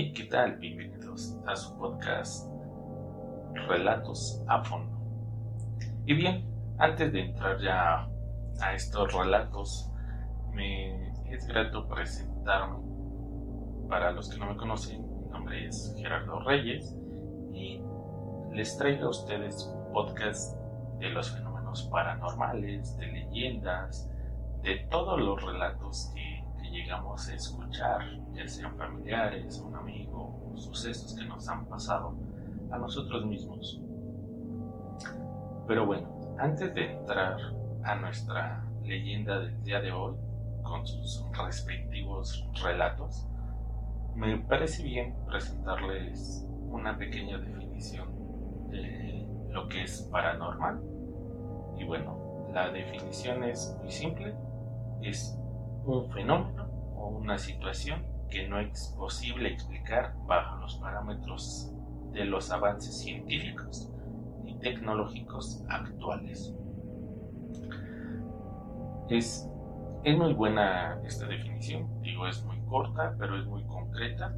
Hey, ¿qué tal? Bienvenidos a su podcast Relatos a Fondo. Y bien, antes de entrar ya a estos relatos, me es grato presentarme. Para los que no me conocen, mi nombre es Gerardo Reyes y les traigo a ustedes un podcast de los fenómenos paranormales, de leyendas, de todos los relatos que, llegamos a escuchar, ya sean familiares, un amigo, sucesos que nos han pasado a nosotros mismos. Pero bueno, antes de entrar a nuestra leyenda del día de hoy, con sus respectivos relatos, me parece bien presentarles una pequeña definición de lo que es paranormal. Y bueno, la definición es muy simple, es un fenómeno una situación que no es posible explicar bajo los parámetros de los avances científicos y tecnológicos actuales. Es, es muy buena esta definición, digo, es muy corta, pero es muy concreta.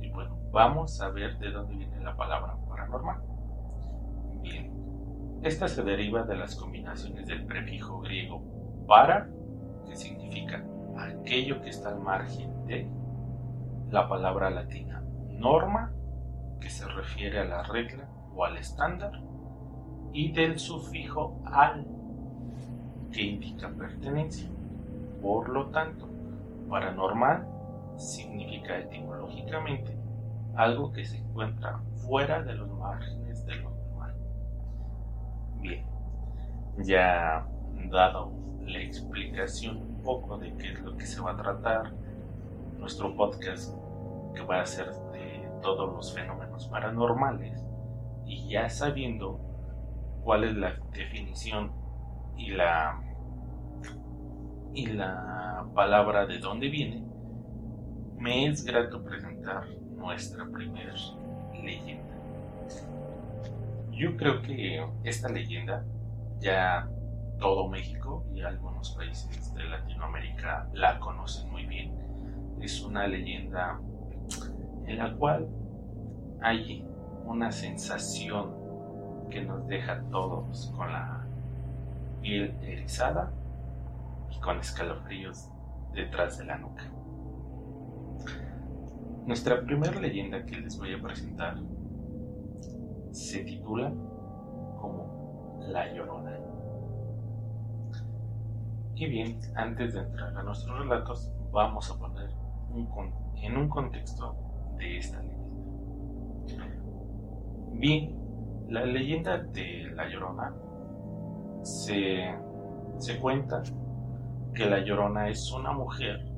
Y bueno, vamos a ver de dónde viene la palabra paranormal. Bien, esta se deriva de las combinaciones del prefijo griego para, que significa aquello que está al margen de, la palabra latina norma, que se refiere a la regla o al estándar, y del sufijo al, que indica pertenencia. Por lo tanto, paranormal significa etimológicamente algo que se encuentra fuera de los márgenes de lo normal. Bien, ya dado la explicación poco de qué es lo que se va a tratar, nuestro podcast que va a ser de todos los fenómenos paranormales, y ya sabiendo cuál es la definición y la y la palabra de dónde viene, me es grato presentar nuestra primera leyenda. Yo creo que esta leyenda ya todo México y algunos países de Latinoamérica la conocen muy bien. Es una leyenda en la cual hay una sensación que nos deja a todos con la piel erizada y con escalofríos detrás de la nuca. Nuestra primera leyenda que les voy a presentar se titula como La Llorona. Y bien, antes de entrar a nuestros relatos, vamos a poner en un contexto de esta leyenda. Bien, la leyenda de La Llorona se, se cuenta que La Llorona es una mujer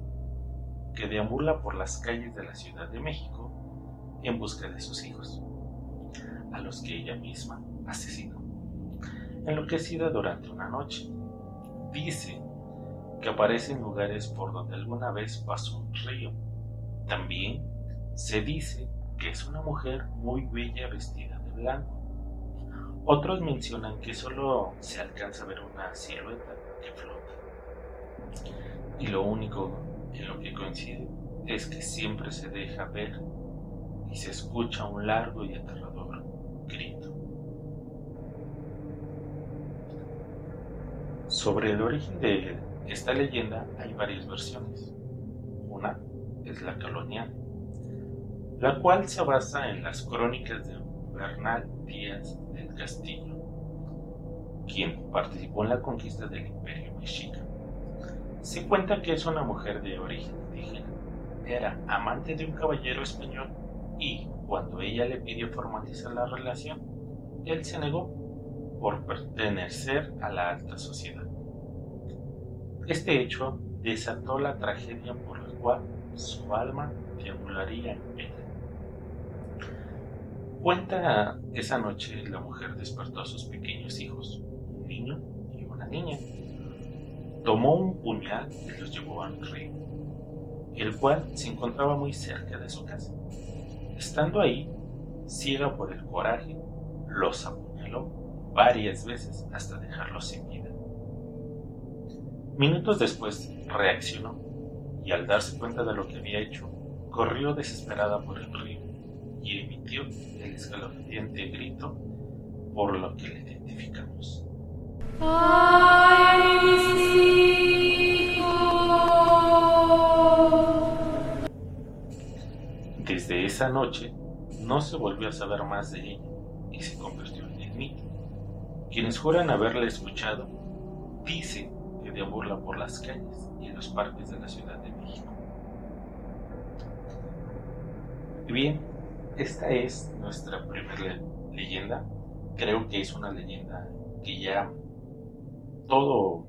que deambula por las calles de la Ciudad de México en busca de sus hijos, a los que ella misma asesinó. Enloquecida durante una noche, dice que aparece en lugares por donde alguna vez pasó un río. También se dice que es una mujer muy bella vestida de blanco otros mencionan que solo se alcanza a ver una silueta que flota. Y lo único en lo que coincide es que siempre se deja ver y se escucha un largo y aterrador grito. Sobre el origen de esta leyenda hay varias versiones. Una es la colonial, la cual se basa en las crónicas de Bernal Díaz del Castillo, quien participó en la conquista del Imperio Mexica. Se cuenta que es una mujer de origen indígena. Era amante de un caballero español y, cuando ella le pidió formalizar la relación, él se negó por pertenecer a la alta sociedad. Este hecho desató la tragedia por la cual su alma deambularía en pena. Cuenta esa noche la mujer despertó a sus pequeños hijos, un niño y una niña. Tomó un puñal y los llevó al río, el cual se encontraba muy cerca de su casa. Estando ahí, ciega por el coraje, los apuñaló varias veces hasta dejarlos sin vida. Minutos después reaccionó y al darse cuenta de lo que había hecho, corrió desesperada por el río y emitió el escalofriante grito por lo que le identificamos. Desde esa noche no se volvió a saber más de ella y se convirtió en el mito. Quienes juran haberla escuchado dicen que deambula por las calles y en los parques de la Ciudad de México. Bien, esta es nuestra primera leyenda. Creo que es una leyenda que ya todo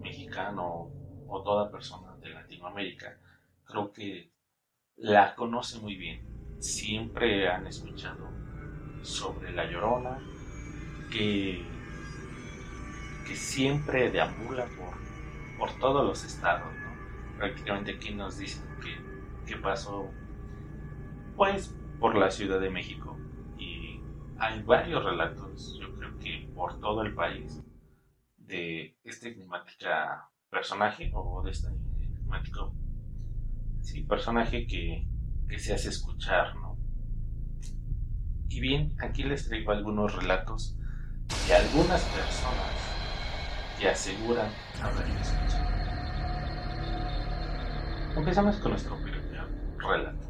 mexicano o toda persona de Latinoamérica creo que la conoce muy bien. Siempre han escuchado sobre la llorona, que, que siempre deambula por, por todos los estados. Prácticamente aquí nos dicen que, que pasó pues por la Ciudad de México y hay varios relatos, yo creo que por todo el país, de este enigmática personaje o de este enigmático sí, personaje que, que se hace escuchar, ¿no? Y bien, aquí les traigo algunos relatos de algunas personas que aseguran haber escuchado. Empezamos con nuestro primer relato.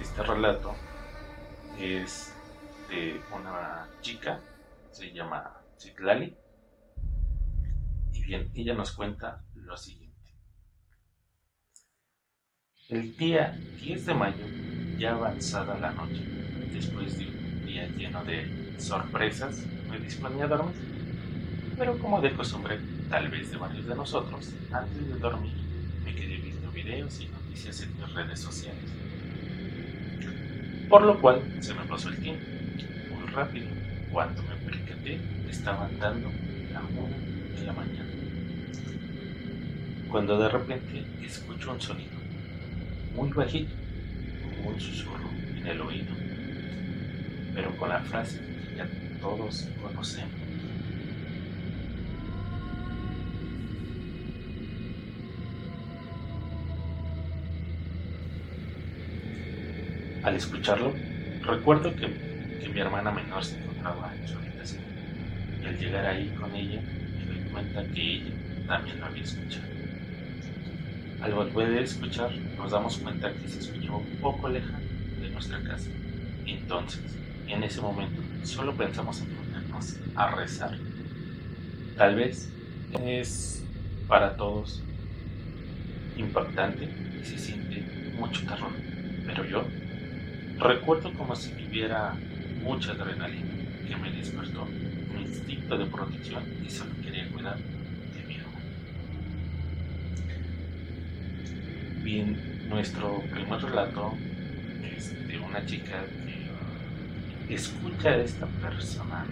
Este relato es de una chica, se llama Citlali, y bien, ella nos cuenta lo siguiente. El día 10 de mayo, ya avanzada la noche, después de un día lleno de sorpresas, me disponía a dormir. Pero como de costumbre, tal vez de varios de nosotros, antes de dormir me quedé viendo videos y noticias en mis redes sociales. Por lo cual se me pasó el tiempo muy rápido. Cuando me percaté, estaban dando la una de la mañana. Cuando de repente escucho un sonido muy bajito, como un susurro en el oído, pero con la frase que ya todos conocemos. Al escucharlo, recuerdo que, mi hermana menor se encontraba en su habitación y al llegar ahí con ella me doy cuenta que ella también lo había escuchado. Al volver a escuchar, nos damos cuenta que se escuchó un poco lejano de nuestra casa. Entonces, en ese momento, solo pensamos en ponernos a rezar. Tal vez es para todos impactante y se siente mucho terror, pero yo recuerdo como si viviera mucha adrenalina que me despertó un instinto de protección y solo quería cuidar Bien, nuestro primer relato es de una chica que escucha a esta persona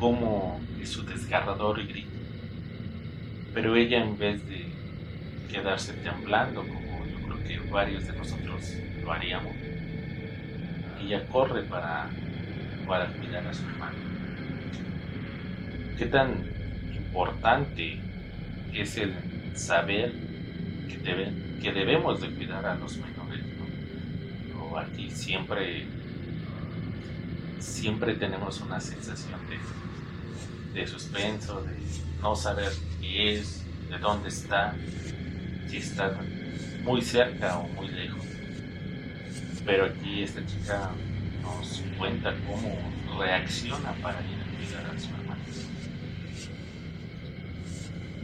como su desgarrador grito. Pero ella en vez de quedarse temblando como yo creo que varios de nosotros lo haríamos, ella corre para, para cuidar a su hermano. ¿Qué tan importante es el saber que que debemos de cuidar a los menores. ¿no? aquí siempre, siempre tenemos una sensación de, de suspenso, de no saber qué es, de dónde está, si está muy cerca o muy lejos. Pero aquí esta chica nos cuenta cómo reacciona para ir a cuidar a su hermano.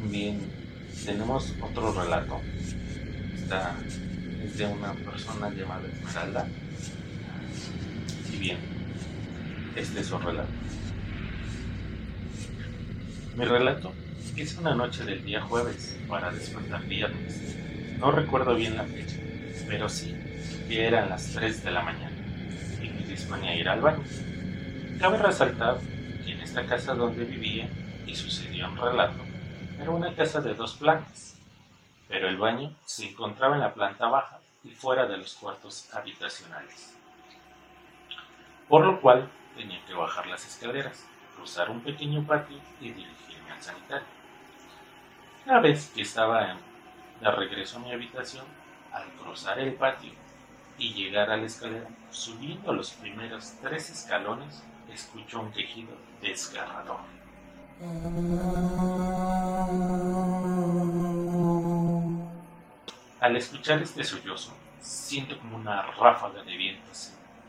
Bien, tenemos otro relato es de una persona llamada Esmeralda. Y bien, este es su relato. Mi relato es una noche del día jueves para despertar viernes. No recuerdo bien la fecha, pero sí eran las 3 de la mañana y me disponía a ir al baño. Cabe resaltar que en esta casa donde vivía, y sucedió un relato, era una casa de dos plantas pero el baño se encontraba en la planta baja y fuera de los cuartos habitacionales. Por lo cual tenía que bajar las escaleras, cruzar un pequeño patio y dirigirme al sanitario. Una vez que estaba de regreso a mi habitación, al cruzar el patio y llegar a la escalera, subiendo los primeros tres escalones, escuchó un quejido desgarrador. Al escuchar este sollozo, siento como una ráfaga de viento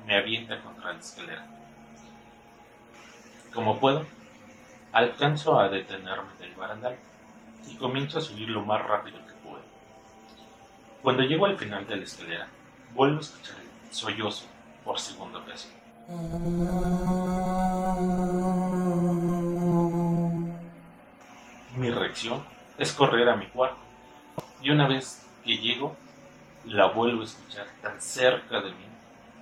me avienta contra la escalera. Como puedo, alcanzo a detenerme del barandal y comienzo a subir lo más rápido que puedo. Cuando llego al final de la escalera, vuelvo a escuchar el sollozo por segunda ocasión. Mi reacción es correr a mi cuarto y una vez que llego, la vuelvo a escuchar tan cerca de mí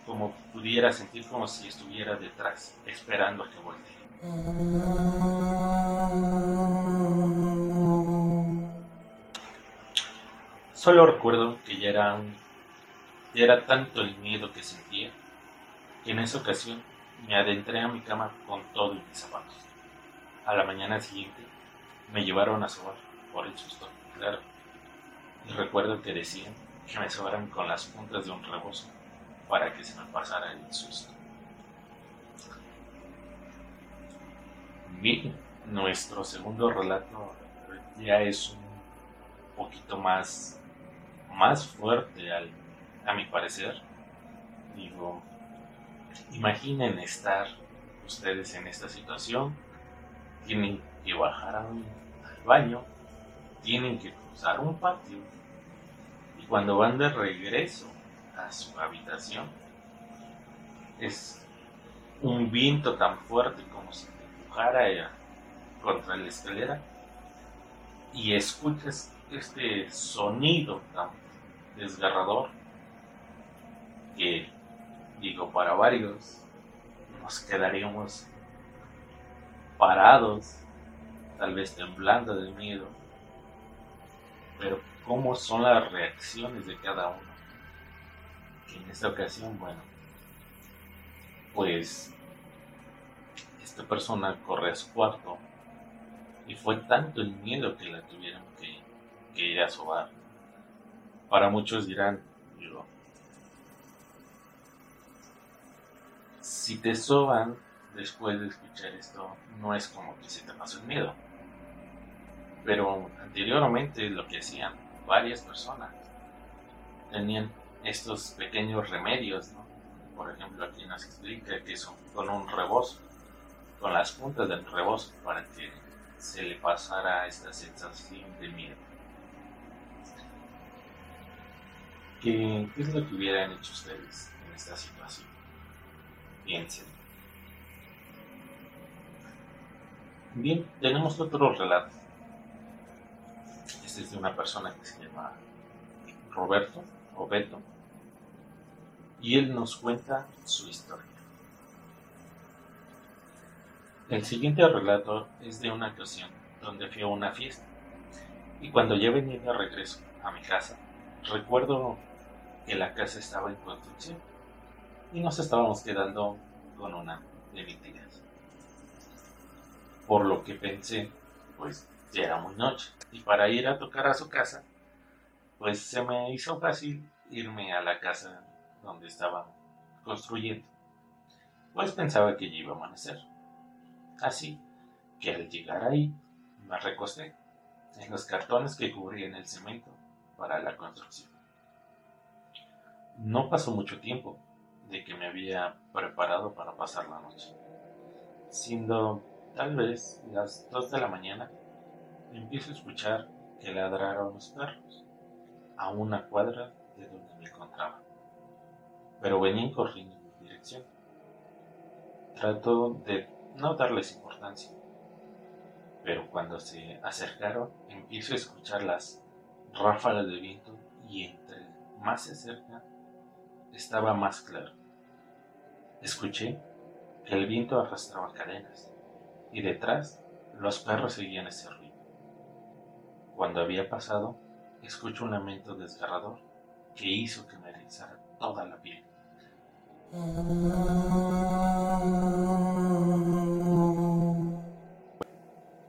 como pudiera sentir como si estuviera detrás, esperando a que voltee. Solo recuerdo que ya era, un, era tanto el miedo que sentía que en esa ocasión me adentré a mi cama con todo mis zapatos. A la mañana siguiente me llevaron a sobar por el susto, claro. Y recuerdo que decían que me sobaran con las puntas de un rebozo para que se me pasara el susto. Bien, nuestro segundo relato ya es un poquito más, más fuerte al, a mi parecer. Digo, imaginen estar ustedes en esta situación, tienen que bajar al baño, tienen que cruzar un patio y cuando van de regreso a su habitación. Es un viento tan fuerte como si te empujara contra la escalera y escuchas este sonido tan desgarrador que, digo, para varios nos quedaríamos parados, tal vez temblando de miedo, pero cómo son las reacciones de cada uno en esta ocasión, bueno, pues esta persona corre a su cuarto y fue tanto el miedo que la tuvieron que, ir a sobar. Para muchos dirán, digo, si te soban después de escuchar esto, no es como que se te pasó el miedo. Pero anteriormente lo que hacían varias personas tenían estos pequeños remedios, ¿no? Por ejemplo, aquí nos explica que son con un rebozo, con las puntas del rebozo para que se le pasara esta sensación de miedo. ¿Qué, ¿Qué, es lo que hubieran hecho ustedes en esta situación? Piensen. Bien, tenemos otro relato. Este es de una persona que se llama Roberto o Beto y él nos cuenta su historia. El siguiente relato es de una ocasión donde fui a una fiesta y cuando ya venía de regreso a mi casa, recuerdo que la casa estaba en construcción y nos estábamos quedando con una de. Por lo que pensé, pues ya era muy noche y para ir a tocar a su casa, pues se me hizo fácil irme a la casa donde estaban construyendo, pues pensaba que ya iba a amanecer. Así que al llegar ahí me recosté en los cartones que cubrían el cemento para la construcción. No pasó mucho tiempo de que me había preparado para pasar la noche. Siendo tal vez las 2 de la mañana, empiezo a escuchar que ladraron los perros a una cuadra de donde me encontraba pero venían corriendo en mi dirección. Trato de no darles importancia, pero cuando se acercaron empiezo a escuchar las ráfagas de viento y entre más se acerca estaba más claro. Escuché que el viento arrastraba cadenas y detrás los perros seguían ese ruido. Cuando había pasado, escucho un lamento desgarrador que hizo que me erizara toda la piel.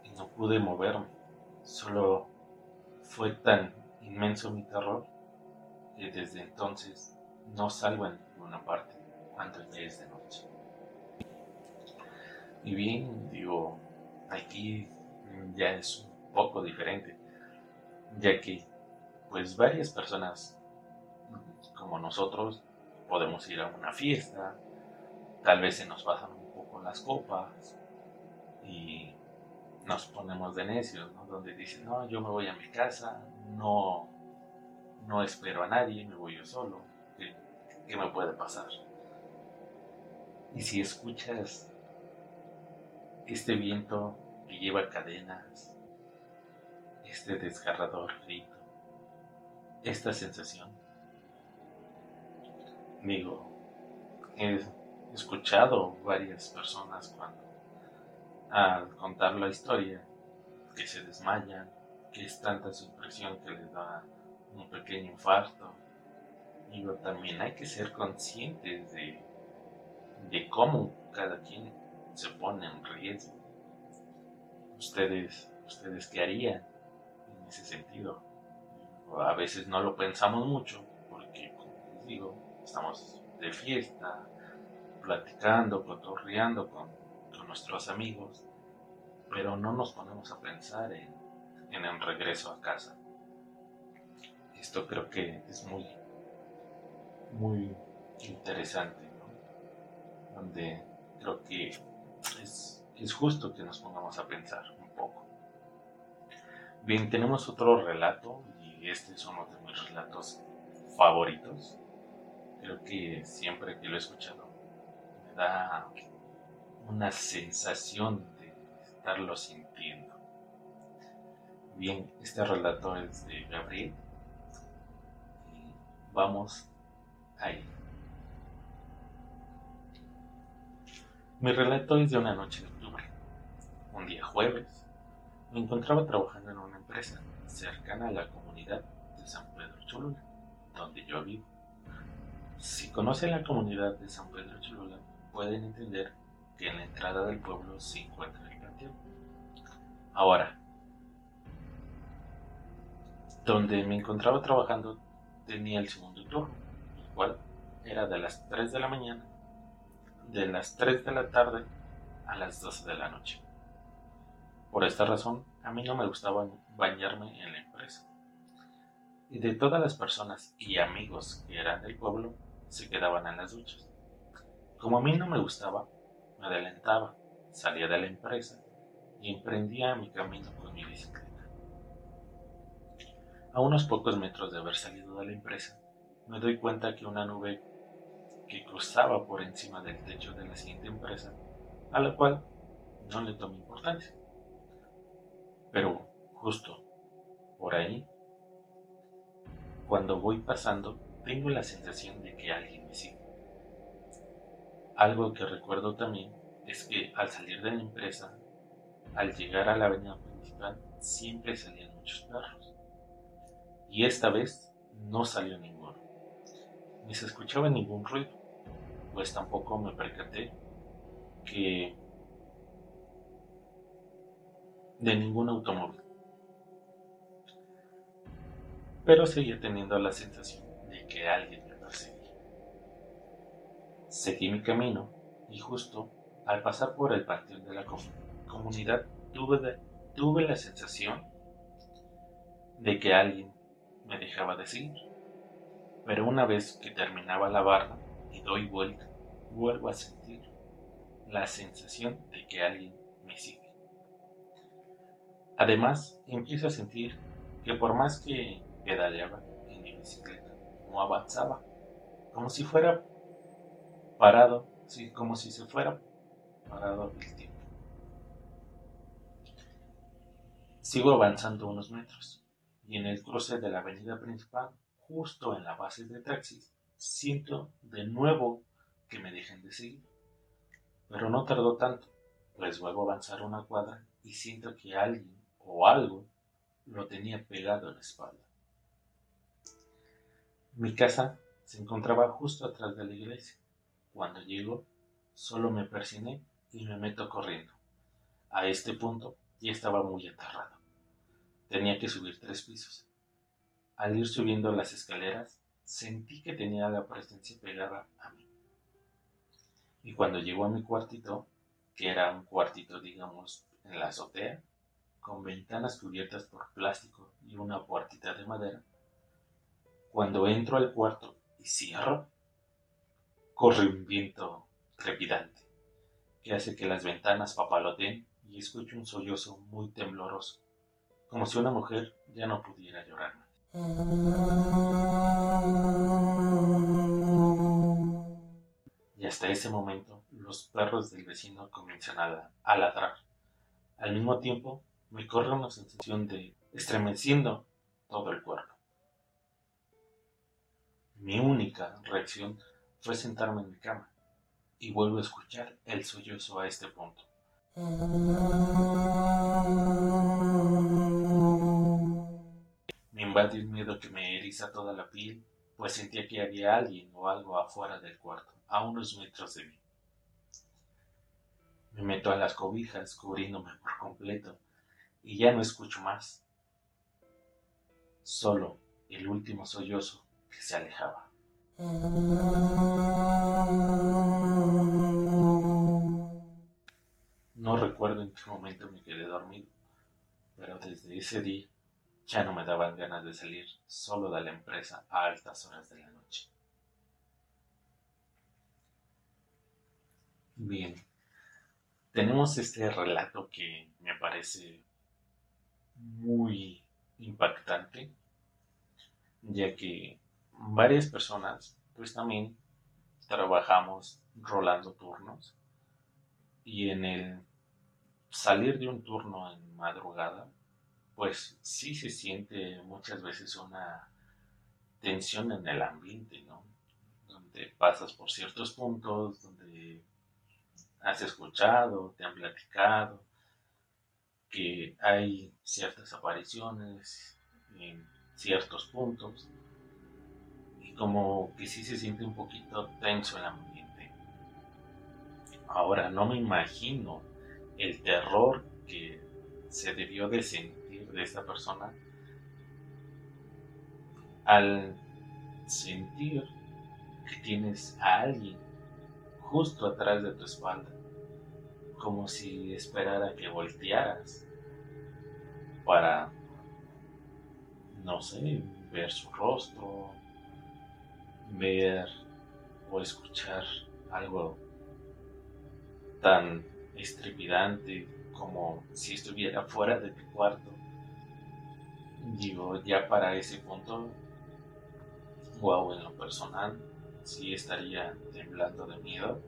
Y no pude moverme, solo fue tan inmenso mi terror que desde entonces no salgo en ninguna parte cuando ya es de noche. Y bien, digo, aquí ya es un poco diferente, ya que pues varias personas como nosotros podemos ir a una fiesta, tal vez se nos bajan un poco las copas y nos ponemos de necios, ¿no? Donde dicen, no, yo me voy a mi casa, no, no espero a nadie, me voy yo solo, ¿qué, qué me puede pasar? Y si escuchas este viento que lleva cadenas, este desgarrador grito, esta sensación, digo, he escuchado varias personas cuando al contar la historia que se desmayan, que es tanta su impresión que les da un pequeño infarto. Digo, también hay que ser conscientes de, de cómo cada quien se pone en riesgo. Ustedes, ustedes qué harían en ese sentido. A veces no lo pensamos mucho porque, como les digo, estamos de fiesta, platicando, cotorreando con, con nuestros amigos, pero no nos ponemos a pensar en, en el regreso a casa. Esto creo que es muy, muy interesante. Donde creo que es, justo que nos pongamos a pensar un poco. Bien, tenemos otro relato y este es uno de mis relatos favoritos. Creo que siempre que lo he escuchado me da una sensación de estarlo sintiendo. Bien, este relato es de Gabriel. Vamos ahí. Mi relato es de una noche de octubre. Un día jueves, me encontraba trabajando en una empresa cercana a la comunidad de San Pedro Cholula, donde yo vivo. Si conocen la comunidad de San Pedro Cholula, pueden entender que en la entrada del pueblo se encuentra el panteón. Ahora, donde me encontraba trabajando tenía el segundo turno, el cual era de las 3 de la mañana de las 3 de la tarde a las 12 de la noche. Por esta razón, a mí no me gustaba bañarme en la empresa. Y de todas las personas y amigos que eran del pueblo, se quedaban en las duchas. Como a mí no me gustaba, me adelantaba, salía de la empresa y emprendía mi camino con mi bicicleta. A unos pocos metros de haber salido de la empresa, me doy cuenta que una nube que cruzaba por encima del techo de la siguiente empresa, a la cual no le tomé importancia. Pero justo por ahí, cuando voy pasando, tengo la sensación de que alguien me sigue. Algo que recuerdo también es que al salir de la empresa, al llegar a la avenida principal, siempre salían muchos perros. Y esta vez no salió ninguno. Ni se escuchaba ningún ruido pues tampoco me percaté que de ningún automóvil. Pero seguía teniendo la sensación de que alguien me perseguía. Seguí mi camino y justo al pasar por el patio de la comunidad tuve, tuve la sensación de que alguien me dejaba de seguir. Pero una vez que terminaba la barra, y doy vuelta, vuelvo a sentir la sensación de que alguien me sigue. Además, empiezo a sentir que por más que pedaleaba en mi bicicleta, no avanzaba, como si fuera parado, como si se fuera parado el tiempo. Sigo avanzando unos metros y en el cruce de la avenida principal, justo en la base de taxis, siento de nuevo que me dejen de seguir. Pero no tardó tanto, pues luego avanzar una cuadra y siento que alguien o algo lo tenía pegado en la espalda. Mi casa se encontraba justo atrás de la iglesia. Cuando llego, solo me persiné y me meto corriendo. A este punto ya estaba muy aterrado. Tenía que subir tres pisos. Al ir subiendo las escaleras, sentí que tenía la presencia pegada a mí. Y cuando llegó a mi cuartito, que era un cuartito, digamos, en la azotea, con ventanas cubiertas por plástico y una puertita de madera, cuando entro al cuarto y cierro, corre un viento trepidante que hace que las ventanas papaloteen y escucho un sollozo muy tembloroso, como si una mujer ya no pudiera llorar Y hasta ese momento los perros del vecino comienzan a, ladrar. Al mismo tiempo me corre una sensación de estremeciendo todo el cuerpo. Mi única reacción fue sentarme en mi cama y vuelvo a escuchar el sollozo a este punto. Me invadió un miedo que me eriza toda la piel, pues sentía que había alguien o algo afuera del cuarto, a unos metros de mí. Me meto a las cobijas, cubriéndome por completo, y ya no escucho más. Solo el último sollozo que se alejaba. No recuerdo en qué momento me quedé dormido, pero desde ese día ya no me daban ganas de salir solo de la empresa a altas horas de la noche. Bien, tenemos este relato que me parece muy impactante, ya que varias personas pues también trabajamos rolando turnos y en el salir de un turno en madrugada, pues sí se siente muchas veces una tensión en el ambiente, ¿no? Donde pasas por ciertos puntos, donde has escuchado, te han platicado, que hay ciertas apariciones en ciertos puntos y como que sí se siente un poquito tenso el ambiente. Ahora no me imagino el terror que se debió de sentir de esta persona al sentir que tienes a alguien justo atrás de tu espalda, como si esperara que voltearas para, no sé, ver su rostro, ver o escuchar algo tan estrepidante como si estuviera fuera de tu cuarto. Digo, ya para ese punto, wow, en lo personal, sí estaría temblando de miedo.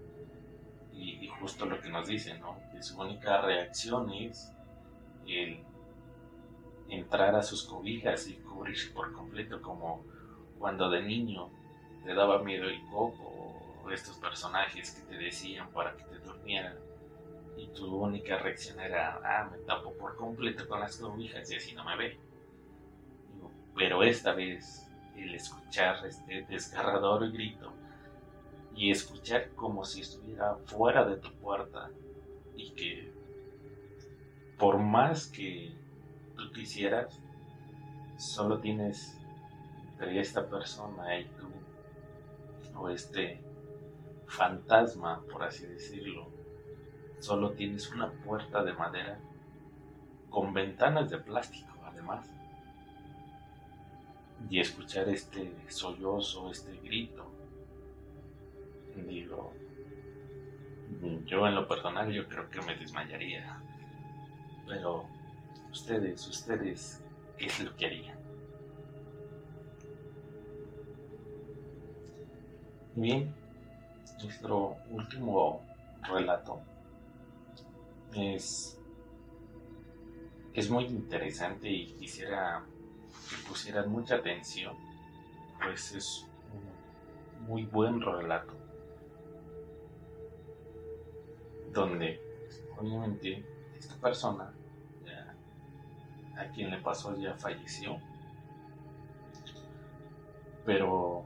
Y, justo lo que nos dice, ¿no? Que su única reacción es el entrar a sus cobijas y cubrirse por completo, como cuando de niño te daba miedo el coco o estos personajes que te decían para que te durmieran y tu única reacción era, ah, me tapo por completo con las cobijas y así no me ve. Pero esta vez el escuchar este desgarrador grito y escuchar como si estuviera fuera de tu puerta y que por más que tú quisieras, solo tienes entre esta persona y tú, o este fantasma, por así decirlo, solo tienes una puerta de madera con ventanas de plástico además. Y escuchar este sollozo, este grito, digo, yo en lo personal yo creo que me desmayaría. Pero ustedes, ustedes, ¿qué es lo que harían? Bien, nuestro último relato es, es muy interesante y quisiera que pusieran mucha atención, pues es un muy buen relato, donde obviamente esta persona a quien le pasó ya falleció, pero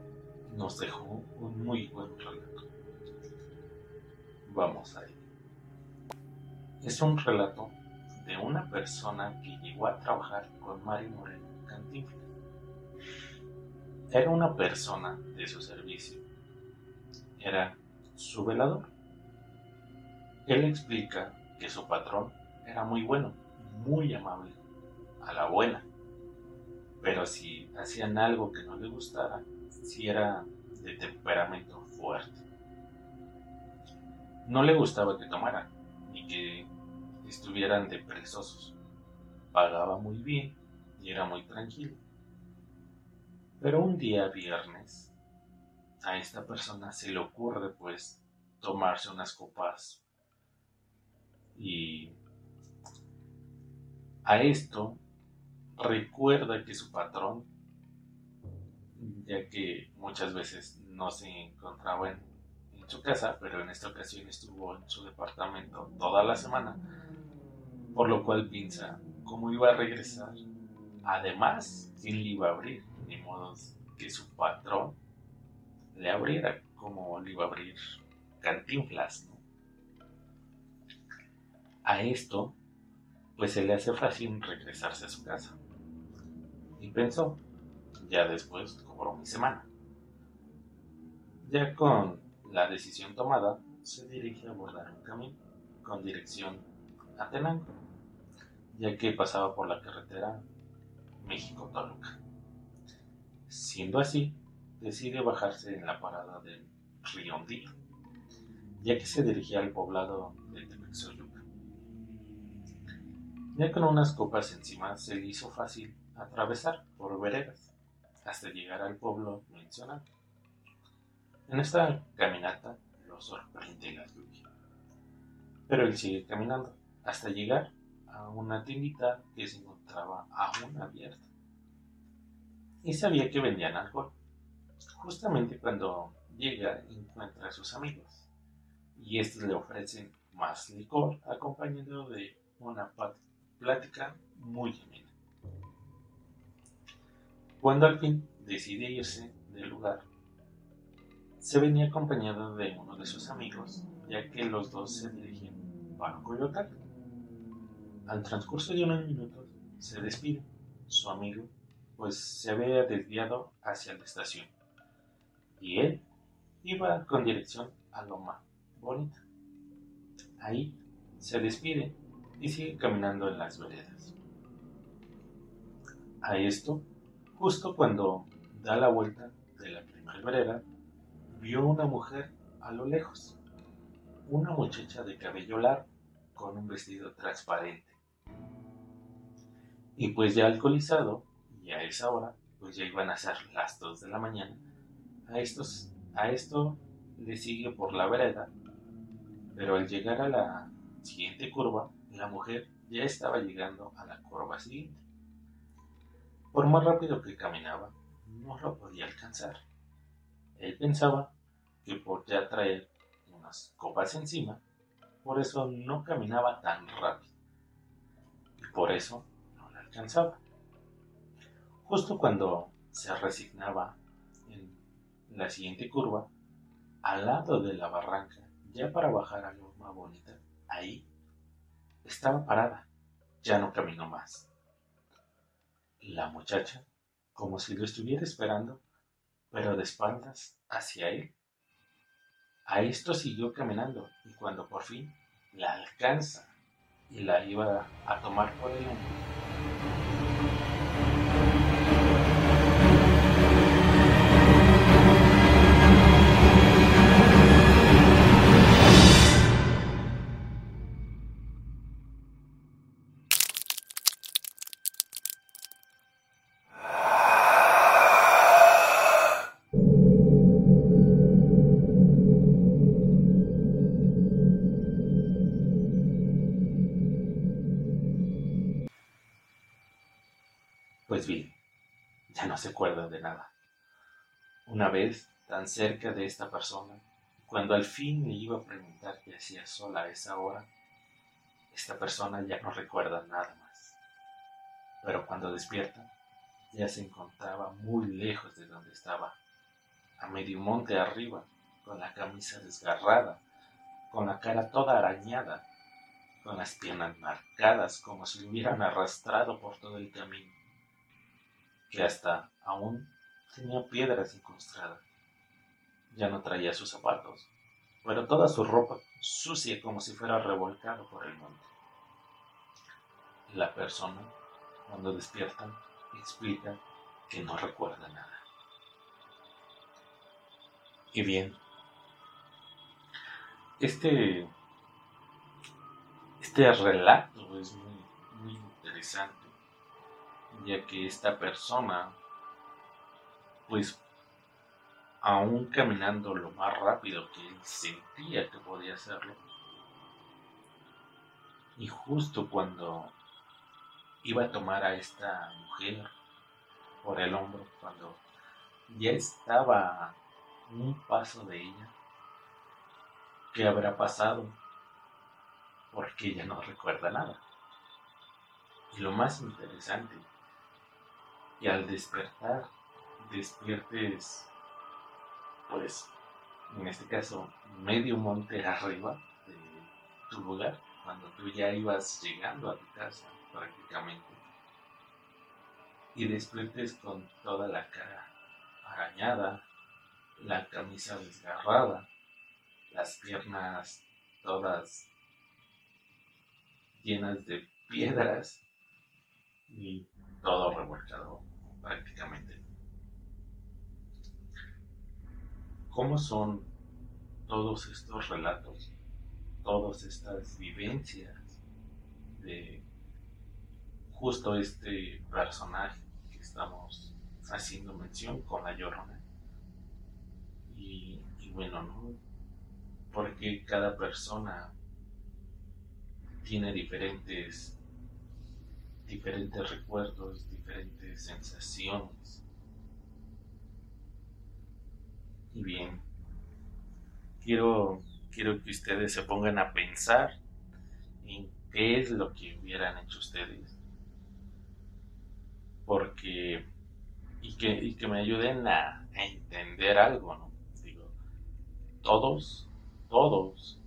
nos dejó un muy buen relato. Vamos a ir. Es un relato de una persona que llegó a trabajar con Mario Moreno Era una persona de su servicio. Era su velador. Él explica que su patrón era muy bueno, muy amable, a la buena. Pero si hacían algo que no le gustara, si era de temperamento fuerte. No le gustaba que tomaran, ni que estuvieran depresosos. Pagaba muy bien y era muy tranquilo. Pero un día viernes, a esta persona se le ocurre pues tomarse unas copas y a esto recuerda que su patrón, ya que muchas veces no se encontraba en, su casa, pero en esta ocasión estuvo en su departamento toda la semana, por lo cual piensa cómo iba a regresar. Además, quién le iba a abrir, ni modo que su patrón le abriera como le iba a abrir Cantinflas. A esto, pues se le hace fácil regresarse a su casa. Y pensó, ya después cobró mi semana. Ya con la decisión tomada, se dirige a abordar un camino con dirección a Tenango, ya que pasaba por la carretera México-Toluca. Siendo así, decide bajarse en la parada del Riondillo, ya que se dirigía al poblado de Temexoyuca. Ya con unas copas encima se le hizo fácil atravesar por veredas hasta llegar al pueblo mencionado. En esta caminata lo sorprende la lluvia, pero él sigue caminando hasta llegar a una tiendita que se encontraba aún abierta y sabía que vendían alcohol. Justamente cuando llega encuentra a sus amigos y estos le ofrecen más licor acompañado de una plática muy amena. Cuando al fin decide irse del lugar, se venía acompañado de uno de sus amigos, ya que los dos se dirigen para Coyoacán. Al transcurso de unos minutos se despide. Su amigo pues se había desviado hacia la estación y él iba con dirección a Loma Bonita. Ahí se despide y sigue caminando en las veredas. A esto, justo cuando da la vuelta de la primera vereda, vio una mujer a lo lejos, una muchacha de cabello largo con un vestido transparente. Y pues ya alcoholizado, y a esa hora, pues ya iban a ser las 2 de la mañana. A, estos, a esto le sigue por la vereda, pero al llegar a la siguiente curva, la mujer ya estaba llegando a la curva siguiente. Por más rápido que caminaba, no lo podía alcanzar. Él pensaba que por ya traer unas copas encima, por eso no caminaba tan rápido. Y por eso alcanzaba. Justo cuando se resignaba en la siguiente curva, al lado de la barranca, ya para bajar a Loma Bonita, ahí estaba parada, ya no caminó más. La muchacha, como si lo estuviera esperando, pero de espaldas hacia él. A esto siguió caminando y cuando por fin la alcanza y la iba a tomar por el hombro, se acuerdan de nada. Una vez, tan cerca de esta persona, cuando al fin le iba a preguntar qué hacía sola a esa hora, esta persona ya no recuerda nada más. Pero cuando despierta, ya se encontraba muy lejos de donde estaba, a medio monte arriba, con la camisa desgarrada, con la cara toda arañada, con las piernas marcadas como si lo hubieran arrastrado por todo el camino que hasta aún tenía piedras incrustadas. Ya no traía sus zapatos, pero toda su ropa sucia como si fuera revolcado por el monte. La persona, cuando despierta, explica que no recuerda nada. Y bien, este, este relato es muy, muy interesante, ya que esta persona, pues, aún caminando lo más rápido que él sentía que podía hacerlo, y justo cuando iba a tomar a esta mujer por el hombro, cuando ya estaba un paso de ella, ¿qué habrá pasado? Porque ella no recuerda nada. Y lo más interesante, que al despertar, despiertes, pues, en este caso, medio monte arriba de tu lugar, cuando tú ya ibas llegando a tu casa prácticamente, y despiertes con toda la cara arañada, la camisa desgarrada, las piernas todas llenas de piedras y todo revolcado prácticamente. ¿Cómo son todos estos relatos, todas estas vivencias de justo este personaje que estamos haciendo mención con la llorona? Y, y bueno, ¿no? porque cada persona tiene diferentes diferentes recuerdos, diferentes sensaciones. Y bien, quiero, quiero que ustedes se pongan a pensar en qué es lo que hubieran hecho ustedes. Porque, y que, y que me ayuden a, a entender algo, ¿no? Digo, todos todos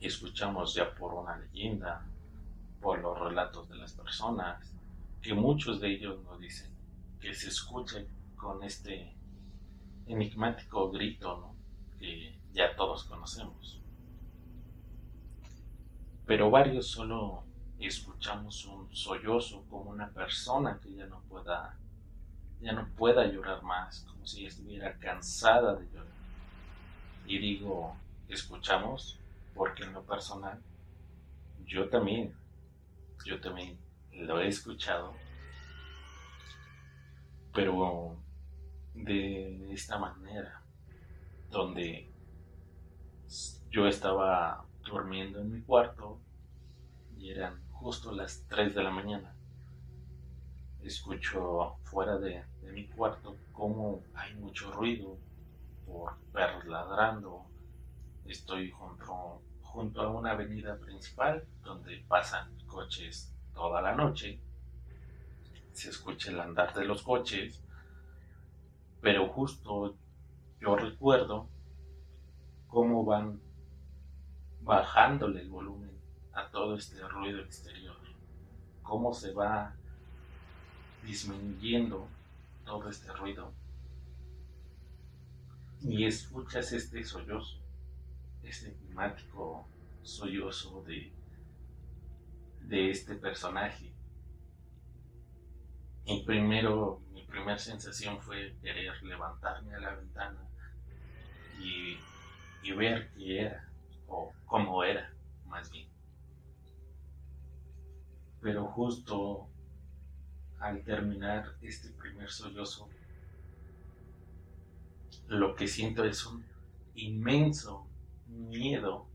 escuchamos ya por una leyenda, por los relatos de las personas, que muchos de ellos nos dicen que se escuche con este enigmático grito que ya todos conocemos. Pero varios solo escuchamos un sollozo como una persona que ya no pueda ya no pueda llorar más, como si estuviera cansada de llorar. Y digo, escuchamos, porque en lo personal, yo también, yo también lo he escuchado, pero de esta manera, donde yo estaba durmiendo en mi cuarto y eran justo las 3 de la mañana. Escucho fuera de, mi cuarto como hay mucho ruido, por perros ladrando. Estoy junto, junto a una avenida principal donde pasan coches toda la noche. Se escucha el andar de los coches, pero justo yo recuerdo cómo van bajándole el volumen a todo este ruido exterior, cómo se va disminuyendo todo este ruido y escuchas este sollozo, este enigmático sollozo de, de este personaje. Y primero, mi primera sensación fue querer levantarme a la ventana y, y ver qué era, o cómo era, más bien. Pero justo al terminar este primer sollozo, lo que siento es un inmenso miedo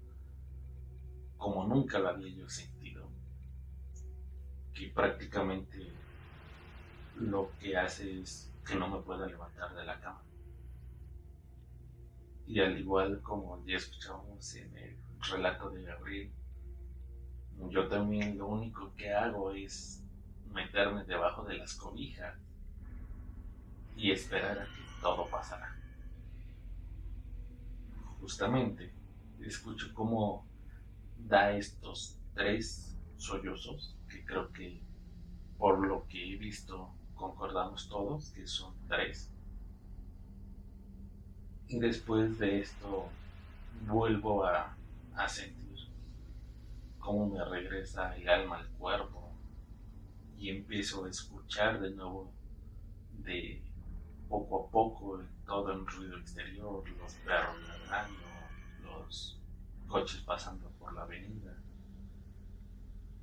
como nunca lo había yo sentido, que prácticamente lo que hace es que no me pueda levantar de la cama. Y al igual como ya escuchamos en el relato de Gabriel, yo también lo único que hago es meterme debajo de las cobijas y esperar a que todo pasará justamente escucho cómo da estos tres sollozos que creo que por lo que he visto concordamos todos que son tres. Y después de esto vuelvo a, sentir cómo me regresa el alma al cuerpo y empiezo a escuchar de nuevo de poco a poco todo el ruido exterior, los perros ladrando, coches pasando por la avenida.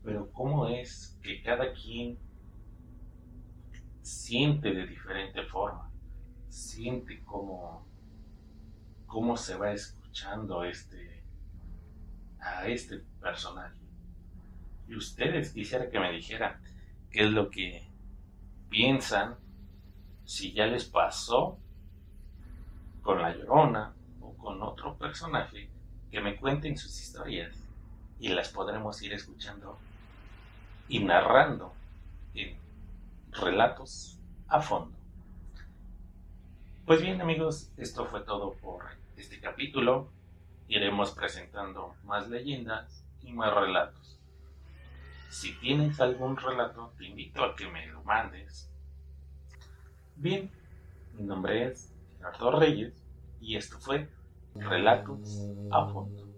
Pero cómo es que cada quien siente de diferente forma, siente cómo, cómo se va escuchando este, a este personaje. Y ustedes quisiera que me dijeran qué es lo que piensan, si ya les pasó con la llorona con otro personaje, que me cuenten sus historias y las podremos ir escuchando y narrando en relatos a fondo. Pues bien amigos, esto fue todo por este capítulo. Iremos presentando más leyendas y más relatos. Si tienes algún relato, te invito a que me lo mandes. Bien, mi nombre es Gerardo Reyes y esto fue Relatos a Fondo.